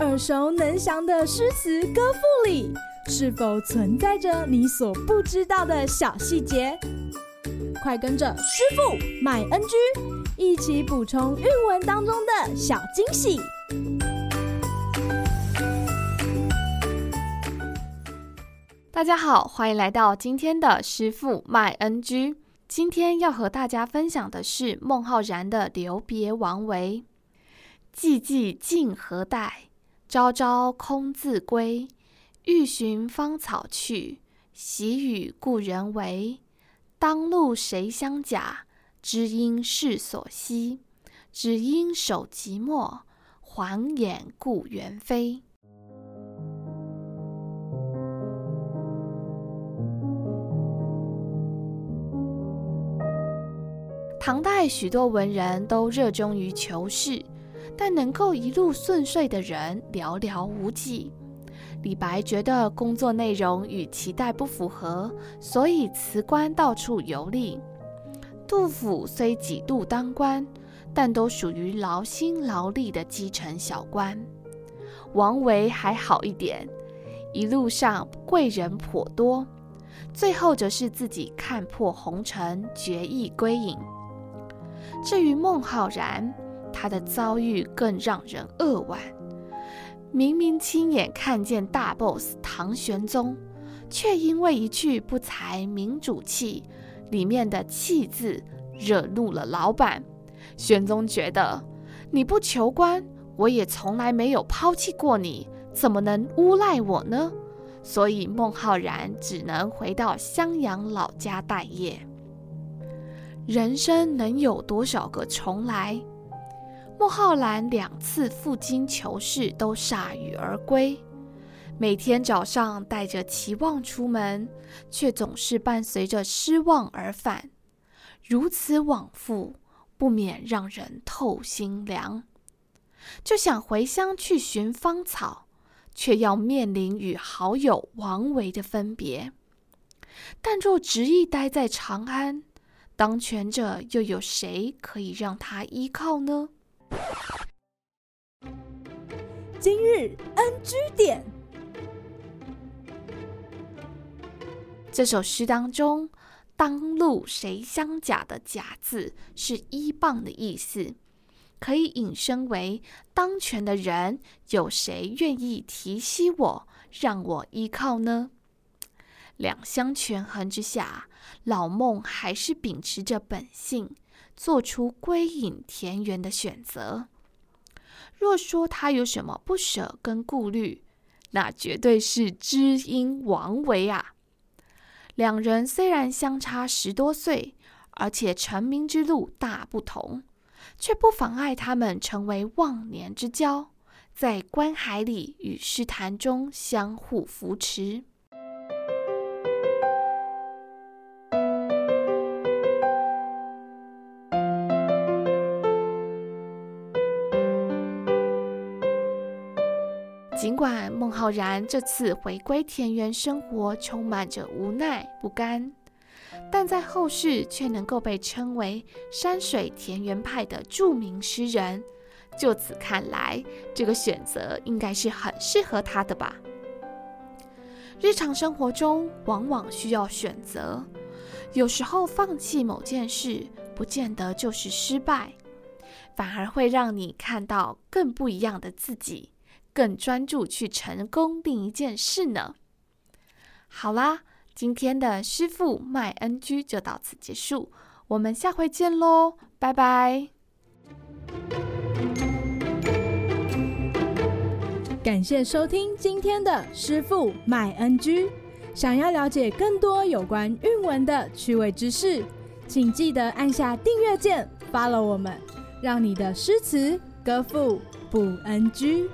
耳熟能详的诗词歌赋里，是否存在着你所不知道的小细节？快跟着师傅麦恩居一起补充韵文当中的小惊喜！大家好，欢迎来到今天的师傅麦恩居。今天要和大家分享的是孟浩然的《留别王维》：寂寂竟何待，朝朝空自归。欲寻芳草去，喜与故人违。当路谁相甲？知音是所惜。只因守寂寞，还掩故园扉。唐代许多文人都热衷于求仕，但能够一路顺遂的人寥寥无几。李白觉得工作内容与期待不符合，所以辞官到处游历。杜甫虽几度当官，但都属于劳心劳力的基层小官。王维还好一点，一路上贵人颇多，最后则是自己看破红尘，决意归隐。至于孟浩然，他的遭遇更让人扼腕。明明亲眼看见大 boss 唐玄宗，却因为一句“不才明主弃”里面的“弃”字，惹怒了老板。玄宗觉得你不求官，我也从来没有抛弃过你，怎么能诬赖我呢？所以孟浩然只能回到襄阳老家待业。人生能有多少个重来？孟浩然两次赴京求仕都铩羽而归，每天早上带着期望出门，却总是伴随着失望而返。如此往复，不免让人透心凉。就想回乡去寻芳草，却要面临与好友王维的分别。但若执意待在长安，当权者又有谁可以让他依靠呢？今日 NG 点，这首诗当中“当路谁相甲”的“甲”字是依傍的意思，可以引申为当权的人有谁愿意提携我，让我依靠呢？两相权衡之下，老孟还是秉持着本性。做出归隐田园的选择。若说他有什么不舍跟顾虑，那绝对是知音王维啊！两人虽然相差十多岁，而且成名之路大不同，却不妨碍他们成为忘年之交，在观海里与诗坛中相互扶持。尽管孟浩然这次回归田园生活充满着无奈不甘，但在后世却能够被称为山水田园派的著名诗人。就此看来，这个选择应该是很适合他的吧。日常生活中往往需要选择，有时候放弃某件事，不见得就是失败，反而会让你看到更不一样的自己。更专注去成功另一件事呢。好啦，今天的师傅麦恩居就到此结束，我们下回见喽，拜拜。感谢收听今天的师傅麦恩居。想要了解更多有关韵文的趣味知识，请记得按下订阅键，follow 我们，让你的诗词歌赋不 NG。